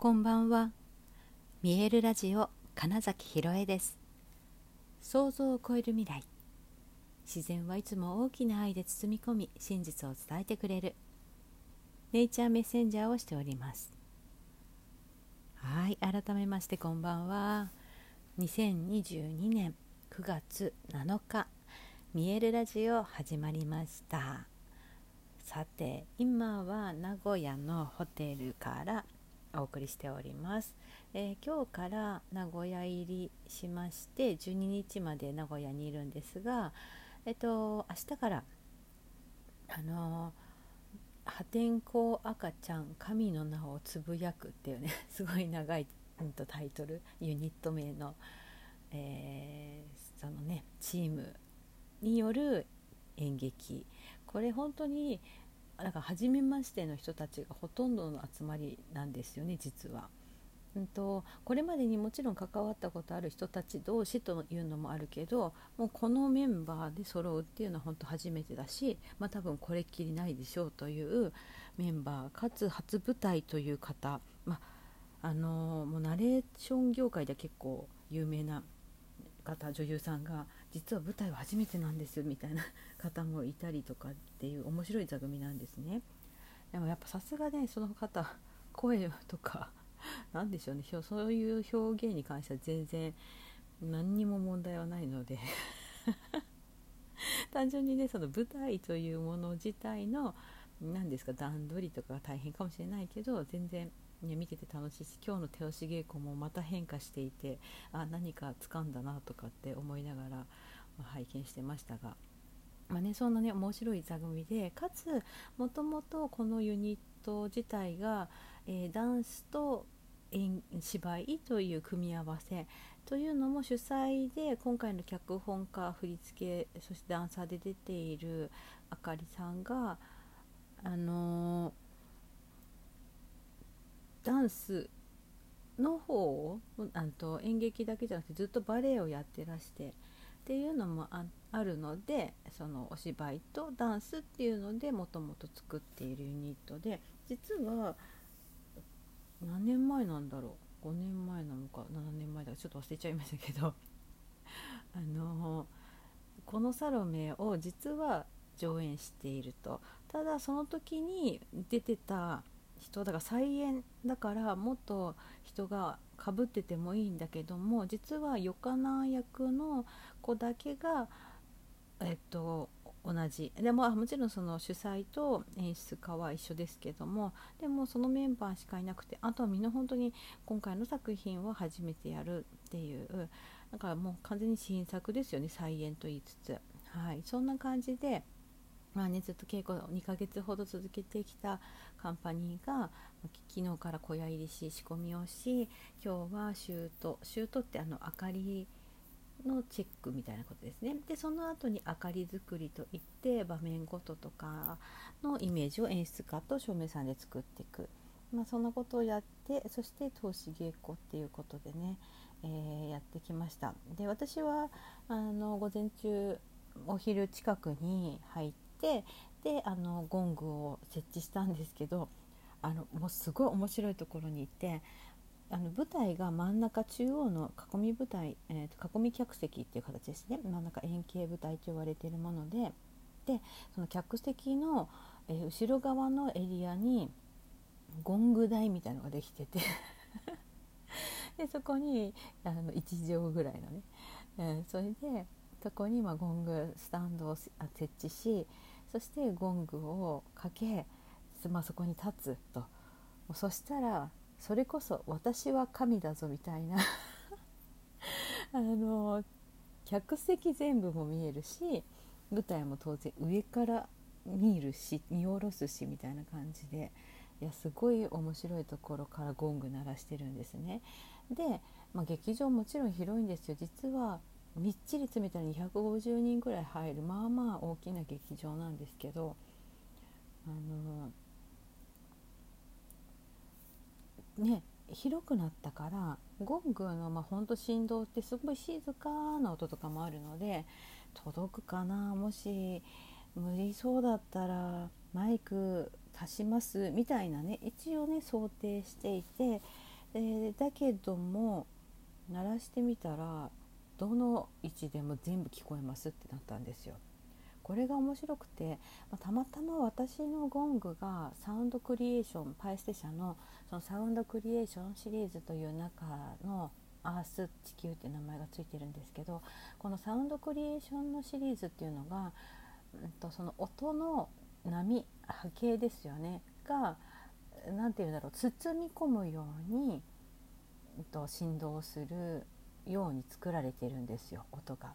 こんばんは。見えるラジオ金崎ひろえです。想像を超える未来。自然はいつも大きな愛で包み込み、真実を伝えてくれる。ネイチャーメッセンジャーをしております。はい、改めましてこんばんは。2022年9月7日、見えるラジオ始まりました。さて、今は名古屋のホテルからお送りしております、えー、今日から名古屋入りしまして12日まで名古屋にいるんですがえっと明日からあの破天荒赤ちゃん神の名をつぶやくっていうね すごい長い、うん、とタイトルユニット名の、えー、そのねチームによる演劇。これ本当になんか初めましての人たちがほとんどの集まりなんですよね実は。うんと、これまでにもちろん関わったことある人たち同士というのもあるけどもうこのメンバーで揃うっていうのは本当初めてだし、まあ、多分これっきりないでしょうというメンバーかつ初舞台という方、まあ、あのもうナレーション業界では結構有名な方女優さんが実は舞台は初めてなんですみたいな 方もいたりとかっていう面白い座組なんですね。でもやっぱさすがねその方声とか 何でしょうねそういう表現に関しては全然何にも問題はないので。単純にねその舞台というもの自体の何ですか段取りとかが大変かもしれないけど全然、見てて楽しいし今日の手押し稽古もまた変化していてあ何か掴んだなとかって思いながら、ま、拝見してましたが、まあね、そんなね面白い座組でかつもともとこのユニット自体が、えー、ダンスと芝居という組み合わせ。というのも主催で今回の脚本家振付そしてダンサーで出ているあかりさんがあのーンスの方をあと演劇だけじゃなくてずっとバレエをやってらしてっていうのもあるのでそのお芝居とダンスっていうのでもともと作っているユニットで実は何年前なんだろう？5年前なのか7年前だ。かちょっと忘れちゃいましたけど。あのこのサロメを実は上演していると。ただその時に出てた人だから再演だからもっと人がかぶっててもいいんだけども実はヨカナ役の子だけがえっと同じ。でももちろんその主催と演出家は一緒ですけどもでもそのメンバーしかいなくてあとはみんな本当に今回の作品を初めてやるっていうだからもう完全に新作ですよね再演と言いつつ。はい。そんな感じでまあね、ずっと稽古2ヶ月ほど続けてきたカンパニーが昨日から小屋入りし仕込みをし今日はシュートシュートってあの明かりのチェックみたいなことですね。でその後に明かり作りといって場面ごととかのイメージを演出家と照明さんで作っていく、まあ、そんなことをやってそして投資稽古っていうことでね、えー、やってきました。で私はあの午前中お昼近くに入っててであのゴングを設置したんですけどあのもうすごい面白いところにいてあの舞台が真ん中中央の囲み舞台、えー、囲み客席っていう形ですね。真ん中円形舞台と言われているものででその客席の、えー、後ろ側のエリアにゴング台みたいのができてて でそこにあの1畳ぐらいのね、えー、それでそこにまゴングスタンドを設置しそしてゴングをかけ、まあ、そこに立つと。そしたらそれこそ私は神だぞみたいな。あの客席全部も見えるし舞台も当然上から見るし見下ろすしみたいな感じで。いやすごい面白いところからゴング鳴らしてるんですね。で、まあ、劇場もちろん広いんですよ。実はみっちり詰めたら250人ぐらい入るまあまあ大きな劇場なんですけどあのね広くなったからゴングのまあほんと振動ってすごい静かな音とかもあるので届くかなもし無理そうだったらマイク足しますみたいなね一応ね想定していてえー、だけども鳴らしてみたらどの位置でも全部聞こえますってなったんですよ。これが面白くて、まあ、たまたま私のゴングがサウンドクリエーションパイステ社のそのサウンドクリエーションシリーズという中のアース地球っていう名前がついてるんですけどこのサウンドクリエーションのシリーズっていうのが、うんと、その音の波波形ですよねが何て言うんだろう包み込むように、うんと、振動するように作られてるんですよ音が。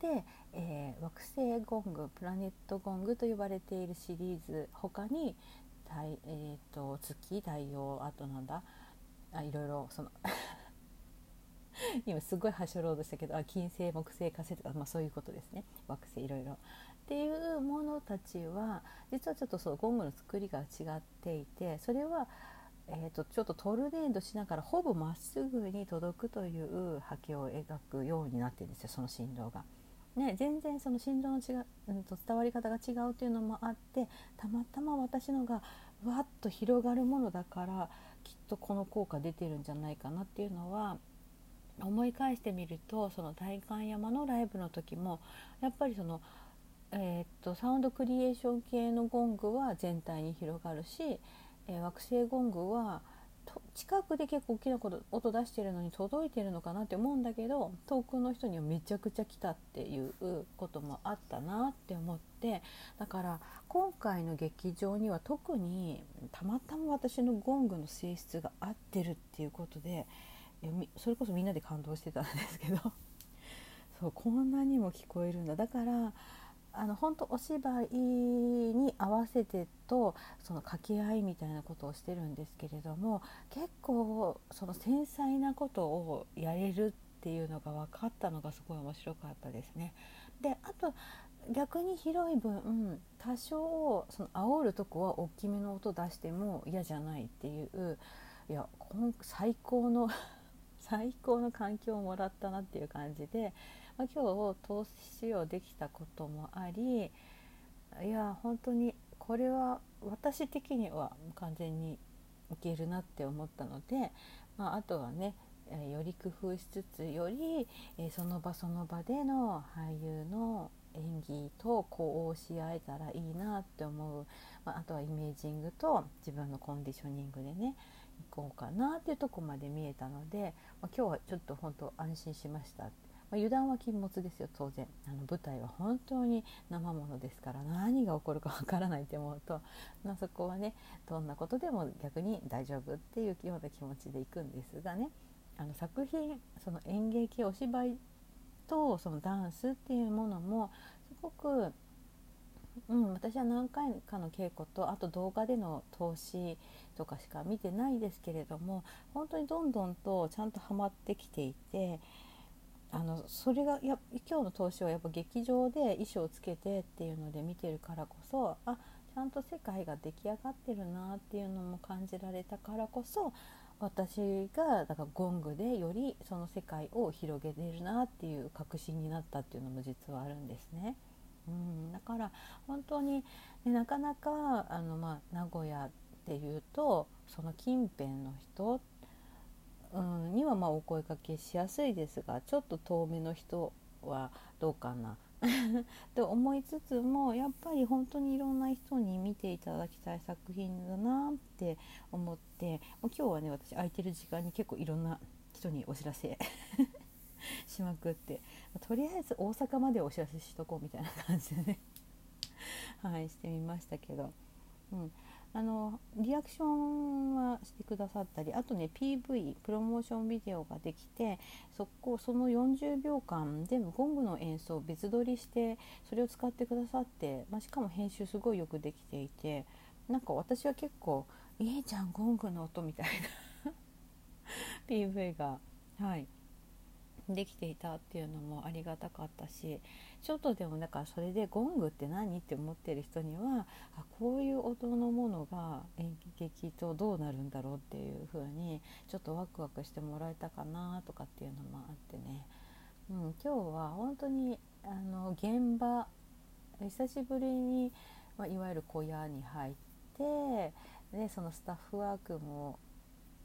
で、えー、惑星ゴングプラネットゴングと呼ばれているシリーズ他に太、えーと、月太陽あとなんだあいろいろその 今すごいはしょろうとしたけどあ金星木星火星とか、まあ、そういうことですね惑星いろいろ。っていうものたちは実はちょっとそうゴングの作りが違っていてそれは、えーと、ちょっとトルネードしながらほぼまっすぐに届くという波形を描くようになってるんですよその振動が。ね、全然その振動の違う、うん、と伝わり方が違うというのもあってたまたま私のがわっと広がるものだからきっとこの効果出てるんじゃないかなっていうのは思い返してみるとその代官山のライブの時もやっぱりその、えー、っとサウンドクリエーション系のゴングは全体に広がるし、えー、惑星ゴングは近くで結構大きな音出してるのに届いてるのかなって思うんだけど遠くの人にはめちゃくちゃ来たっていうこともあったなって思ってだから今回の劇場には特にたまたま私のゴングの性質が合ってるっていうことでそれこそみんなで感動してたんですけど。そうこんなにも聞こえるんだ。だからあの本当お芝居に合わせてとその掛け合いみたいなことをしてるんですけれども結構その繊細なことをやれるっていうのが分かったのがすごい面白かったですね。であと逆に広い分多少その煽るとこは大きめの音出しても嫌じゃないっていういや最高の 最高の環境をもらったなっていう感じで、まあ、今日投資使用できたこともありいや本当にこれは私的には完全にいけるなって思ったので、まあ、あとはねより工夫しつつより、その場その場での俳優の演技とこうし合えたらいいなって思う、まあ、あとはイメージングと自分のコンディショニングでね行こうかなっていうとこまで見えたので、まあ、今日はちょっと本当安心しました。まあ、油断は禁物ですよ当然。あの舞台は本当に生ものですから何が起こるかわからないって思うと、まあ、そこはねどんなことでも逆に大丈夫っていうような気持ちでいくんですがね。あの作品その演劇お芝居とそのダンスっていうものもすごくうん、私は何回かの稽古とあと動画での投資とかしか見てないですけれども本当にどんどんとちゃんとはまってきていてあのそれがや今日の投資はやっぱ劇場で衣装をつけてっていうので見てるからこそあちゃんと世界が出来上がってるなっていうのも感じられたからこそ私がだからゴングでよりその世界を広げてるなっていう確信になったっていうのも実はあるんですね。うん、だから本当に、ね、なかなかあの、まあ、名古屋っていうとその近辺の人、うん、にはまあお声かけしやすいですがちょっと遠めの人はどうかな。と思いつつもやっぱり本当にいろんな人に見ていただきたい作品だなって思って今日はね私空いてる時間に結構いろんな人にお知らせ しまくってとりあえず大阪までお知らせしとこうみたいな感じでね。はいしてみましたけど、うん、あのリアクションはしてくださったりあとね PV プロモーションビデオができてそこその40秒間全部ゴングの演奏を別撮りしてそれを使ってくださって、まあ、しかも編集すごいよくできていてなんか私は結構「いいじゃんゴングの音」みたいな。PV が。はい。できていたっていうのもありがたかったしちょっとでもだからそれでゴングって何って思ってる人にはあこういう音のものが演劇とどうなるんだろうっていう風にちょっとワクワクしてもらえたかなとかっていうのもあってね、うん、今日は本当にあの現場久しぶりに、まあ、いわゆる小屋に入ってでそのスタッフワークも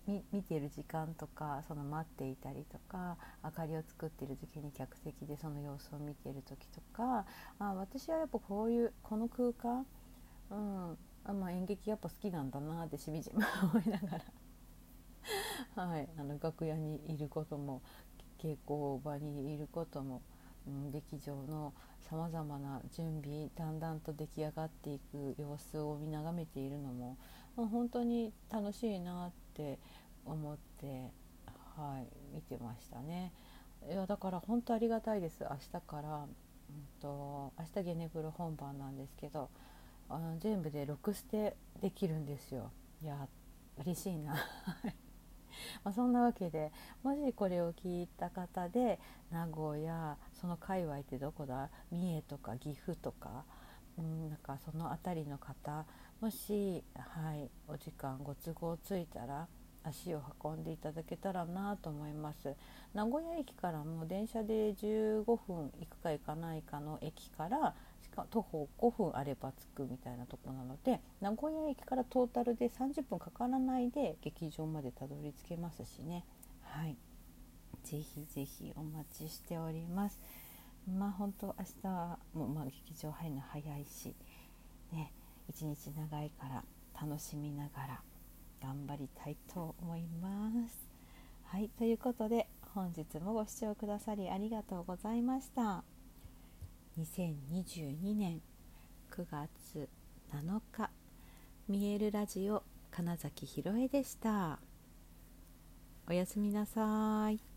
見てる時間とかその待っていたりとか明かりを作っている時に客席でその様子を見ている時とかあ私はやっぱこういうこの空間、うんあまあ、演劇やっぱ好きなんだなってしみじみ思いながら、はい、あの楽屋にいることも稽古場にいることも、うん、劇場のさまざまな準備だんだんと出来上がっていく様子を見眺めているのも、まあ、本当に楽しいなってって思って、はい、見てましたね。いやだから本当ありがたいです明日から、うんと、明日ゲネプロ本番なんですけどあの全部で6ステできるんですよ。いや嬉しいなまそんなわけでもしこれを聞いた方で名古屋その界隈ってどこだ？三重とか岐阜とか、うん、なんかその辺りの方もし、はい、お時間ご都合ついたら足を運んでいただけたらなと思います。名古屋駅からも電車で15分行くか行かないかの駅からしか徒歩5分あれば着くみたいなとこなので名古屋駅からトータルで30分かからないで劇場までたどり着けますしね。はい。ぜひぜひお待ちしております。まあ本当明日もまあ劇場入るの早いしね。一日長いから楽しみながら頑張りたいと思います。はいということで本日もご視聴くださりありがとうございました。2022年9月7日見えるラジオ金崎ひろえでした。おやすみなさい。